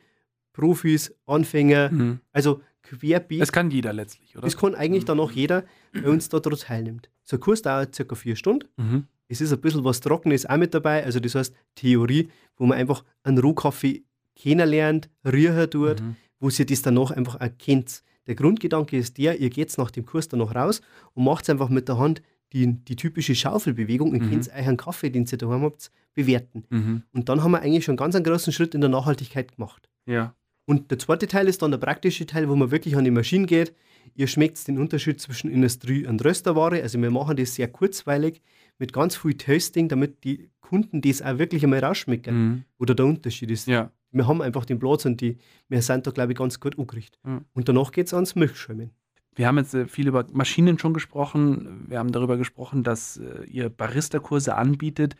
Profis, Anfänger, Mhm. also querbeet. Das kann jeder letztlich, oder? Das kann eigentlich dann auch jeder bei uns da dran teilnimmt. So ein Kurs dauert circa vier Stunden. Mhm. Es ist ein bisschen was Trockenes auch mit dabei, also das heißt Theorie, wo man einfach einen Rohkaffee kennenlernt, riechen tut, Mhm. wo sie das danach einfach erkennt. Der Grundgedanke ist der, ihr geht nach dem Kurs danach raus und macht einfach mit der Hand die, die typische Schaufelbewegung und Mhm. könnt euren Kaffee, den ihr daheim habt, bewerten. Mhm. Und dann haben wir eigentlich schon einen ganz einen großen Schritt in der Nachhaltigkeit gemacht. Ja. Und der zweite Teil ist dann der praktische Teil, wo man wirklich an die Maschine geht. Ihr schmeckt den Unterschied zwischen Industrie- und Rösterware. Also wir machen das sehr kurzweilig mit ganz viel Tasting, damit die Kunden das auch wirklich einmal rausschmecken, Mhm. oder der Unterschied ist. Ja. Wir haben einfach den Platz und die, wir sind da, glaube ich, ganz gut angerichtet. Mhm. Und danach geht es ans Milchschäumen. Wir haben jetzt äh, viel über Maschinen schon gesprochen. Wir haben darüber gesprochen, dass äh, ihr Barista-Kurse anbietet.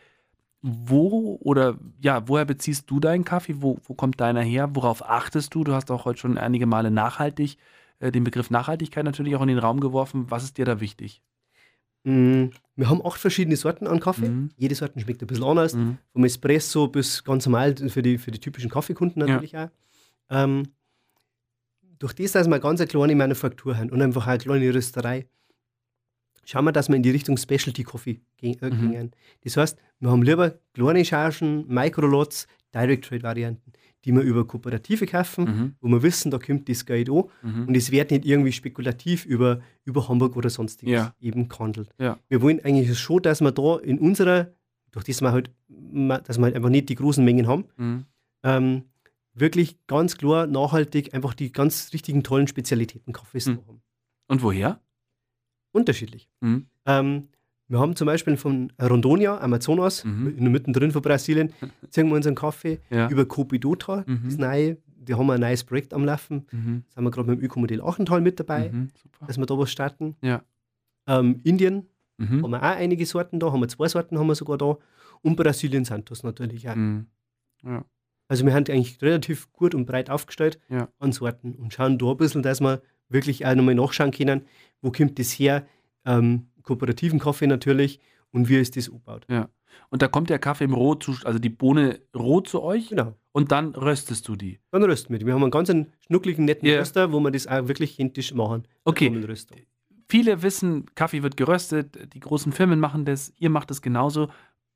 Wo oder ja, woher beziehst du deinen Kaffee? Wo, wo kommt deiner her? Worauf achtest du? Du hast auch heute schon einige Male nachhaltig, äh, den Begriff Nachhaltigkeit natürlich auch in den Raum geworfen. Was ist dir da wichtig? Mm, Wir haben acht verschiedene Sorten an Kaffee. Mhm. Jede Sorte schmeckt ein bisschen anders. Mhm. Vom Espresso bis ganz normal für die, für die typischen Kaffeekunden natürlich auch. Ähm, durch das, dass wir eine ganz eine kleine Manufaktur haben und einfach eine kleine Rösterei, schauen wir, dass wir in die Richtung Specialty Coffee gehen. Äh, Mhm. gehen. Das heißt, wir haben lieber kleine Chargen, Microlots, Direct Trade Varianten, die wir über Kooperative kaufen, Mhm. wo wir wissen, da kommt das Geld an Mhm. und es wird nicht irgendwie spekulativ über, über Hamburg oder sonstiges Ja. eben gehandelt. Ja. Wir wollen eigentlich schon, dass wir da in unserer, durch das wir halt, dass wir halt einfach nicht die großen Mengen haben, Mhm. ähm, wirklich ganz klar nachhaltig einfach die ganz richtigen tollen Spezialitäten Kaffees Mhm. haben. Und woher? Unterschiedlich. Mhm. Ähm, wir haben zum Beispiel von Rondonia, Amazonas, Mhm. in der mittendrin von Brasilien, [laughs] ziehen wir unseren Kaffee Ja. über Copidota, Mhm. das neue, die haben ein neues Projekt am Laufen. Mhm. Da sind wir gerade mit dem Ökomodell Achental mit dabei, Mhm. Dass wir da was starten. Ja. Ähm, Indien Mhm. haben wir auch einige Sorten da, haben wir zwei Sorten haben wir sogar da. Und Brasilien Santos natürlich auch. Mhm. Ja. Also wir sind eigentlich relativ gut und breit aufgestellt Ja. an Sorten und schauen da ein bisschen, dass wir wirklich auch nochmal nachschauen können, wo kommt das her, ähm, kooperativen Kaffee natürlich und wie ist das aufgebaut. Und da kommt der Kaffee im Rohzustand, also die Bohne roh zu euch Genau, und dann röstest du die. dann rösten wir die. Wir haben einen ganz schnuckligen, netten Ja. Röster, wo wir das auch wirklich händisch machen. Okay. Viele wissen, Kaffee wird geröstet, die großen Firmen machen das, ihr macht es genauso.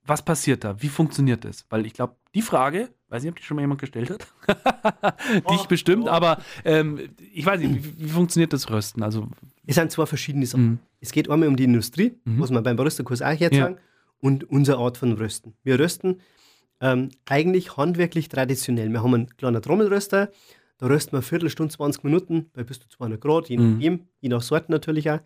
Was passiert da? Wie funktioniert das? Weil ich glaube, die Frage, weiß nicht, ob die schon mal jemand gestellt hat. [laughs] Dich Oh, bestimmt, oh. aber ähm, ich weiß nicht, wie, wie funktioniert das Rösten? Also, Es sind zwei verschiedene Sachen. mh, Es geht einmal um die Industrie, Mhm. was wir beim Barista-Kurs auch jetzt sagen, und unsere Art von Rösten. Wir rösten ähm, eigentlich handwerklich traditionell. Wir haben einen kleinen Trommelröster, da rösten wir eine Viertelstunde, 20 Minuten bei bis zu 200 Grad, je Mhm. nachdem, je nach Sorten natürlich auch.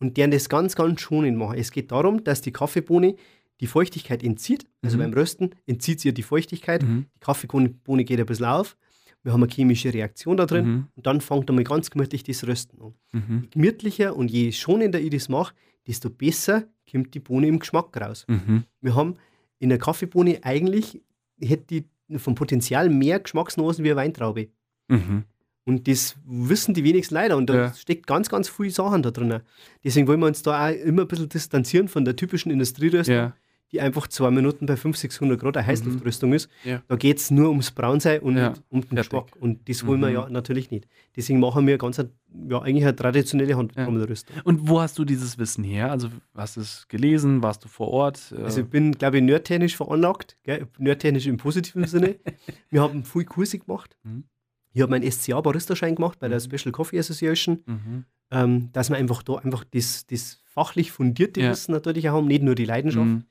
Und deren das ganz, ganz schonend machen. Es geht darum, dass die Kaffeebohne die Feuchtigkeit entzieht. Also Mhm. beim Rösten entzieht sie ja die Feuchtigkeit. mhm, Die Kaffeebohne geht ein bisschen auf. Wir haben eine chemische Reaktion da drin. Mhm. Und dann fängt einmal ganz gemütlich das Rösten an mhm, je gemütlicher und je schonender ich das mache, desto besser kommt die Bohne im Geschmack raus. mhm, Wir haben in der Kaffeebohne eigentlich, hätte die vom Potenzial mehr Geschmacksnosen wie eine Weintraube. mhm. Und das wissen die wenigsten leider. Und da Ja. steckt ganz, ganz viel Sachen da drin. Deswegen wollen wir uns da auch immer ein bisschen distanzieren von der typischen Industrieröstung, Ja, die einfach zwei Minuten bei 500, 600 Grad eine Heißluftröstung ist. Ja. Da geht es nur ums Braunsein und Ja, um den fertig. Geschmack. Und das wollen wir Mhm. ja natürlich nicht. Deswegen machen wir ganz, ja, eigentlich eine traditionelle Handtrommelröstung. Und wo hast du dieses Wissen her? Also hast du es gelesen? Warst du vor Ort? Äh, Also ich bin, glaube ich, nerdtechnisch veranlagt, gell? nerdtechnisch im positiven Sinne. [laughs] Wir haben viel Kurse gemacht. Mhm. Ich habe meinen SCA-Barista-Schein gemacht bei der Mhm. Special Coffee Association, mhm, ähm, dass wir einfach da einfach das, das fachlich fundierte Ja. Wissen natürlich auch haben, nicht nur die Leidenschaft. mhm,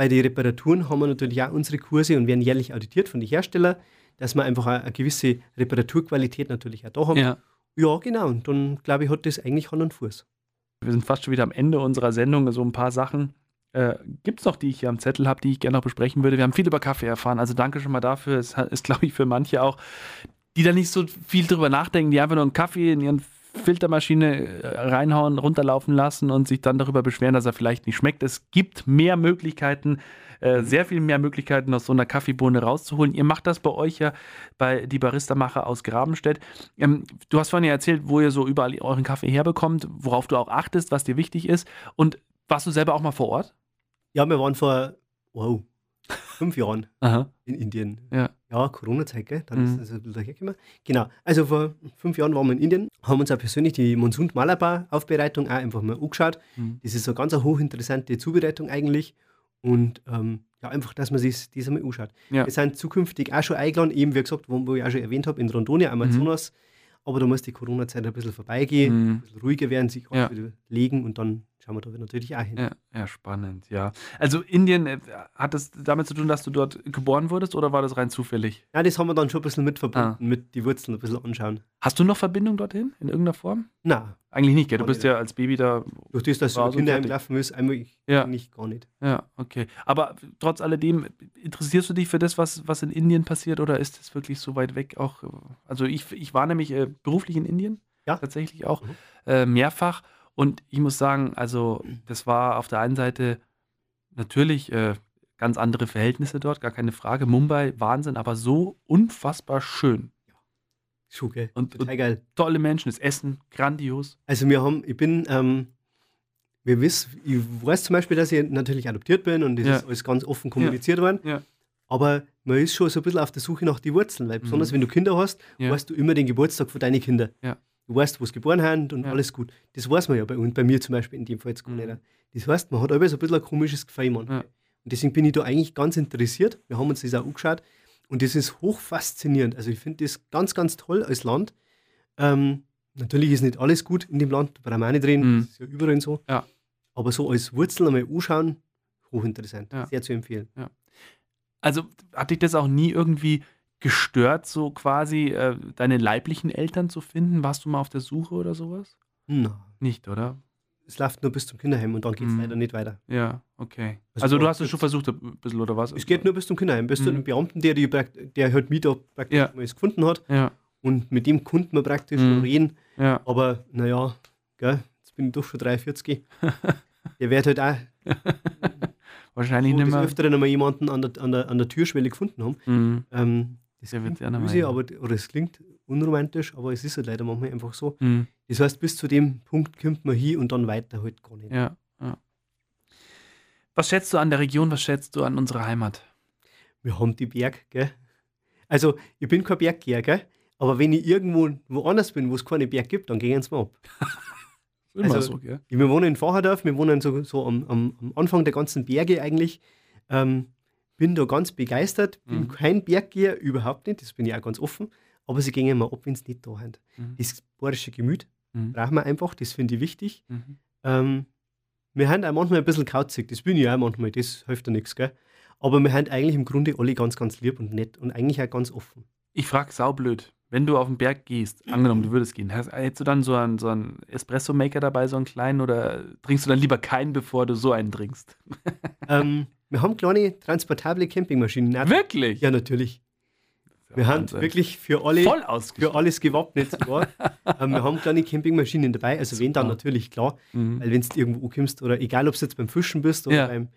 Bei den Reparaturen haben wir natürlich auch unsere Kurse und werden jährlich auditiert von den Herstellern, dass wir einfach eine gewisse Reparaturqualität natürlich auch da haben. ja. Ja, genau. Und dann, glaube ich, hat das eigentlich Hand und Fuß. Wir sind fast schon wieder am Ende unserer Sendung. So ein paar Sachen äh, gibt es noch, die ich hier am Zettel habe, die ich gerne noch besprechen würde. Wir haben viel über Kaffee erfahren. Also danke schon mal dafür. Es ist, [laughs] glaube ich, für manche auch, die da nicht so viel drüber nachdenken, die einfach nur einen Kaffee in ihren Filtermaschine äh, reinhauen, runterlaufen lassen und sich dann darüber beschweren, dass er vielleicht nicht schmeckt. Es gibt mehr Möglichkeiten, äh, sehr viel mehr Möglichkeiten aus so einer Kaffeebohne rauszuholen. Ihr macht das bei euch ja bei die Barista-Macher aus Grabenstedt. Ähm, du hast vorhin ja erzählt, wo ihr so überall euren Kaffee herbekommt, worauf du auch achtest, was dir wichtig ist. Und warst du selber auch mal vor Ort? Ja, wir waren vor, wow, fünf Jahren Aha. in Indien. Ja. Ja, Corona-Zeit, gell? Dann Mhm. ist das ein bisschen dahergekommen. Genau. Also vor fünf Jahren waren wir in Indien, haben uns auch persönlich die Monsun Malabar Aufbereitung auch einfach mal angeschaut. Mhm. Das ist so eine ganz eine hochinteressante Zubereitung eigentlich. Und ähm, ja, einfach, dass man sich das einmal anschaut. Ja. Wir sind zukünftig auch schon eingeladen, eben wie gesagt, wo, wo ich auch schon erwähnt habe, in Rondonia, Amazonas. Aber da muss die Corona-Zeit ein bisschen vorbeigehen, Mhm. ein bisschen ruhiger werden, sich Ja. wieder legen und dann schauen wir da natürlich auch hin. Ja, ja, spannend, ja. Also Indien, äh, hat das damit zu tun, dass du dort geboren wurdest oder war das rein zufällig? Ja, das haben wir dann schon ein bisschen mit verbunden, Ah. mit die Wurzeln ein bisschen anschauen. Hast du noch Verbindung dorthin in irgendeiner Form? Na, Eigentlich nicht, gell? Du bist nicht. ja als Baby da. durch das, dass du fertig. gelaufen bist, einmal Ja. eigentlich gar nicht. Ja, okay. Aber trotz alledem, interessierst du dich für das, was, was in Indien passiert oder ist es wirklich so weit weg auch? Also ich, ich war nämlich äh, beruflich in Indien, Ja. tatsächlich auch, Mhm. äh, mehrfach. Und ich muss sagen, also das war auf der einen Seite natürlich äh, ganz andere Verhältnisse dort, gar keine Frage. Mumbai, Wahnsinn, aber so unfassbar schön. Gell? Und- Total geil. Tolle Menschen, das Essen, grandios. Also wir haben, ich bin, ähm, wir wissen, ich weiß zum Beispiel, dass ich natürlich adoptiert bin und das Ja. ist alles ganz offen kommuniziert worden. Ja. Aber man ist schon so ein bisschen auf der Suche nach den Wurzeln, weil besonders Mhm. wenn du Kinder hast, Ja. weißt du immer den Geburtstag von deinen Kindern. Ja. Du weißt, wo sie geboren haben und Ja. alles gut. Das weiß man ja bei uns, bei mir zum Beispiel in dem Fall jetzt gar Mhm. nicht. Das heißt, man hat aber so ein bisschen ein komisches Gefühl manchmal. Ja. Und deswegen bin ich da eigentlich ganz interessiert. Wir haben uns das auch angeschaut und das ist hoch faszinierend. Also ich finde das ganz, ganz toll als Land. Ähm, natürlich ist nicht alles gut in dem Land, da brauchen wir auch nicht reden, Mhm. das ist ja überall so. Ja. Aber so als Wurzel einmal anschauen, hochinteressant, sehr zu empfehlen. Also hat dich das auch nie irgendwie gestört, so quasi äh, deine leiblichen Eltern zu finden? Warst du mal auf der Suche oder sowas? Na, Nicht, oder? es läuft nur bis zum Kinderheim und dann geht es Mhm. leider nicht weiter. Ja, okay. Also Also, du hast es schon versucht, ein bisschen, oder was? Es geht nur bis zum Kinderheim, bis zu Mhm. dem Beamten, der, die, der halt mich da praktisch Ja. mal gefunden hat. Ja, Und mit dem konnten wir praktisch noch reden. ja. Aber naja, gell, jetzt bin ich doch schon 43. [laughs] der wird halt auch Wahrscheinlich nicht mehr. Öfteren einmal jemanden an der, an, der, an der Türschwelle gefunden haben. Mhm. Ähm, das wird klingt böse, ja. aber, oder es klingt unromantisch, aber es ist halt leider manchmal einfach so. Mhm. Das heißt, bis zu dem Punkt kommt man hin und dann weiter halt gar nicht. Ja, ja. Was schätzt du an der Region? Was schätzt du an unserer Heimat? Wir haben die Berg, gell? Also, ich bin kein Berggeher, gell? Aber wenn ich irgendwo woanders bin, wo es keine Berg gibt, dann gehen sie mal ab. [laughs] Immer Also- so, gell? Wir wohnen in Facherdorf, wir wohnen so, so am, am, am Anfang der ganzen Berge eigentlich. Ähm, bin da ganz begeistert, bin Mhm. kein Berggeher, überhaupt nicht, das bin ich auch ganz offen. Aber sie gehen immer ab, wenn es nicht da sind. Mhm. Das bayerische Gemüt Mhm. brauchen wir einfach, das finde ich wichtig. Mhm. Ähm, wir haben auch manchmal ein bisschen kauzig, das bin ich auch manchmal, das hilft ja nichts, gell? Aber wir haben eigentlich im Grunde alle ganz, ganz lieb und nett und eigentlich auch ganz offen. Ich frage saublöd. Wenn du auf den Berg gehst, angenommen, du würdest gehen, hast, hättest du dann so einen, so einen Espresso-Maker dabei, so einen kleinen, oder trinkst du dann lieber keinen, bevor du so einen trinkst? ähm, wir haben kleine transportable Campingmaschinen. Wirklich? Ja, natürlich. Wir haben Wahnsinn. wirklich für alle, für alles gewappnet sogar. [laughs] ähm, wir haben kleine Campingmaschinen dabei, also wenn dann Super. natürlich, klar. Mhm. Weil wenn du irgendwo kommst oder egal, ob du jetzt beim Fischen bist oder Ja. beim,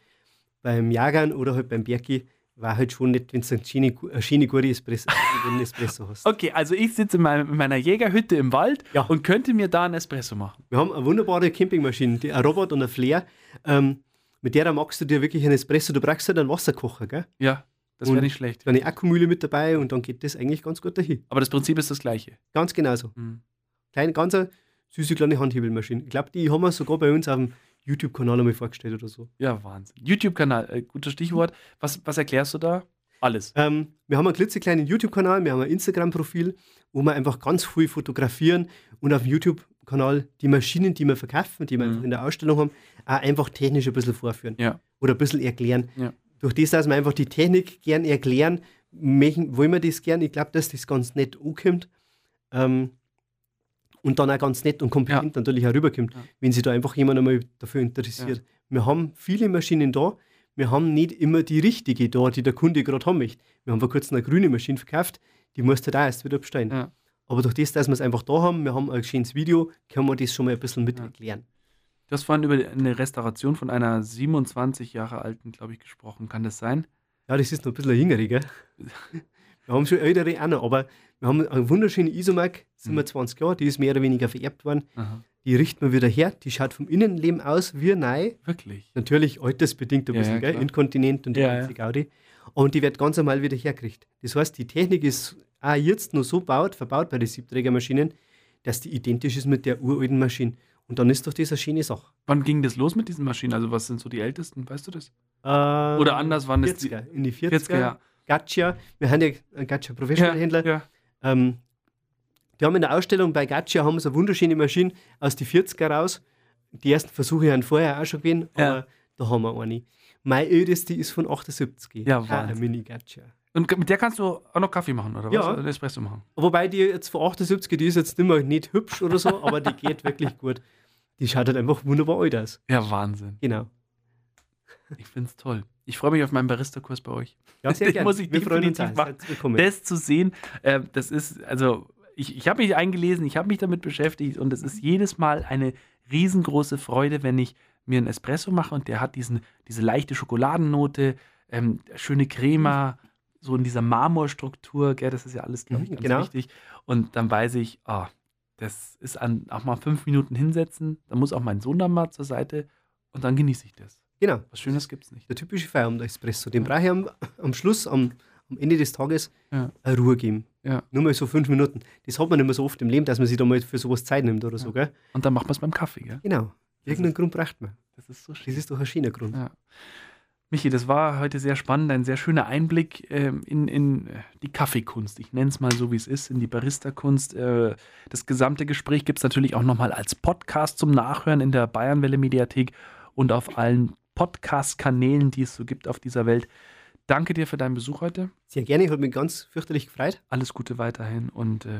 beim Jagern oder halt beim Bergi, war halt schon nicht, wenn du eine schöne, eine schöne gute Espresso, [laughs] einen Espresso hast. Okay, also ich sitze in, meinem- in meiner Jägerhütte im Wald Ja. und könnte mir da einen Espresso machen. Wir haben eine wunderbare Campingmaschine, die, ein Robot und ein Flair. Ähm, mit der magst du dir wirklich einen Espresso, du brauchst halt einen Wasserkocher, gell? Ja, das wäre nicht schlecht. Eine Akkumühle mit dabei und dann geht das eigentlich ganz gut dahin. Aber das Prinzip ist das gleiche. Ganz genauso. Mhm. Kleine, ganz eine süße kleine Handhebelmaschine. Ich glaube, die haben wir sogar bei uns auf dem YouTube-Kanal einmal vorgestellt oder so. Ja, Wahnsinn. YouTube-Kanal, äh, gutes Stichwort. Was, was erklärst du da? Alles. Ähm, wir haben einen klitzekleinen YouTube-Kanal, wir haben ein Instagram-Profil, wo wir einfach ganz viel fotografieren und auf dem YouTube-Kanal die Maschinen, die wir verkaufen, die wir Mhm. in der Ausstellung haben, auch einfach technisch ein bisschen vorführen Ja. oder ein bisschen erklären. Ja. Durch das, dass wir einfach die Technik gern erklären, möchten, wollen wir das gern. Ich glaube, dass das ganz nett ankommt. Ähm, und dann auch ganz nett und kompetent natürlich auch rüberkommt, Ja. wenn sich da einfach jemand einmal dafür interessiert. Wir haben viele Maschinen da, wir haben nicht immer die richtige da, die der Kunde gerade haben möchte. Wir haben vor kurzem eine grüne Maschine verkauft, die musste da erst wieder bestellen. Ja. Aber durch das, dass wir es einfach da haben, wir haben ein schönes Video, können wir das schon mal ein bisschen mit Ja. erklären. Du hast vorhin über eine Restauration von einer 27 Jahre alten, glaube ich, gesprochen. Kann das sein? Ja, das ist noch ein bisschen jüngere, gell? [laughs] Wir haben schon ältere auch noch, aber wir haben eine wunderschöne Isomac, 27 Jahre, die ist mehr oder weniger vererbt worden. Aha. Die richten wir wieder her, die schaut vom Innenleben aus wie neu. Wirklich? Natürlich altersbedingt ein Ja, bisschen, ja, gell? Inkontinent und die Ja, ganze Gaudi. Und die wird ganz normal wieder hergekriegt. Das heißt, die Technik ist auch jetzt noch so baut, verbaut bei den Siebträgermaschinen, dass die identisch ist mit der uralten Maschine. Und dann ist doch das eine schöne Sache. Wann ging das los mit diesen Maschinen? Also, was sind so die ältesten? Weißt du das? Ähm, Oder anders waren es die 40er, in die 40er. 40er, ja. Gacha, wir haben ja einen Gacha Professional Händler. Ja. Ähm, die haben in der Ausstellung bei Gacha haben sie eine wunderschöne Maschine aus den 40er raus. die ersten Versuche haben vorher auch schon gewesen, Ja. aber da haben wir eine. Meine älteste ist von 78. Ja, Wahnsinn. Eine Mini Gacha. Und mit der kannst du auch noch Kaffee machen, oder was? Ja. Oder Espresso machen. Wobei die jetzt von 78, die ist jetzt nicht mehr nicht hübsch oder so, aber die geht [laughs] wirklich gut. Die schaut halt einfach wunderbar alt aus. Ja, Wahnsinn. Genau. Ich finde es toll. Ich freue mich auf meinen Barista-Kurs bei euch. Ja, sehr [laughs] gerne. muss ich Wir freuen uns definitiv machen. Das zu sehen, äh, das ist, also, ich, ich habe mich eingelesen, ich habe mich damit beschäftigt und es ist jedes Mal eine riesengroße Freude, wenn ich mir einen Espresso mache und der hat diesen, diese leichte Schokoladennote, ähm, schöne Crema, so in dieser Marmorstruktur, gell, das ist ja alles, glaube ich, Mhm, ganz genau. wichtig. Und dann weiß ich, ah, das ist an, auch mal fünf Minuten hinsetzen, dann muss auch mein Sohn dann mal zur Seite und dann genieße ich das. Genau. Was Schönes gibt es nicht. Der typische Feierabend-Espresso. Den brauche ich am, am Schluss, am, am Ende des Tages, Ja. eine Ruhe geben. Ja. Nur mal so fünf Minuten. Das hat man nicht mehr so oft im Leben, dass man sich da mal für sowas Zeit nimmt oder so, gell? Und dann macht man es beim Kaffee, gell? Genau. Irgendeinen Grund braucht man. Das ist so schön. Das ist doch ein schöner Grund. Ja. Michi, das war heute sehr spannend, ein sehr schöner Einblick ähm, in, in äh, die Kaffeekunst. Ich nenne es mal so, wie es ist, in die Barista-Kunst. Äh, das gesamte Gespräch gibt es natürlich auch nochmal als Podcast zum Nachhören in der Bayernwelle-Mediathek und auf allen Podcast-Kanälen, die es so gibt auf dieser Welt. Danke dir für deinen Besuch heute. Sehr gerne, hat mich ganz fürchterlich gefreut. Alles Gute weiterhin und äh,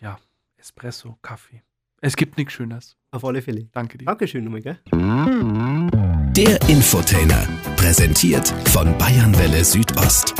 ja, Espresso, Kaffee. Es gibt nichts Schönes. Auf alle Fälle. Danke dir. Dankeschön nochmal, gell? Der Infotainer. Präsentiert von Bayernwelle Südost.